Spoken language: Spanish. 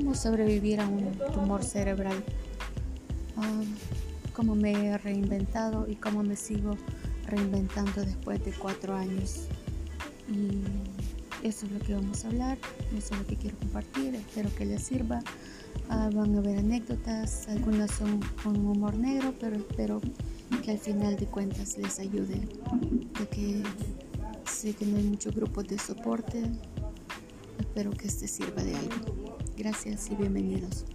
cómo sobrevivir a un tumor cerebral, ah, cómo me he reinventado y cómo me sigo reinventando después de cuatro años. Y eso es lo que vamos a hablar, eso es lo que quiero compartir, espero que les sirva. Ah, van a haber anécdotas, algunas son con humor negro, pero espero que al final de cuentas les ayude, de que sé que no hay muchos grupos de soporte, espero que este sirva de algo. Gracias y bienvenidos.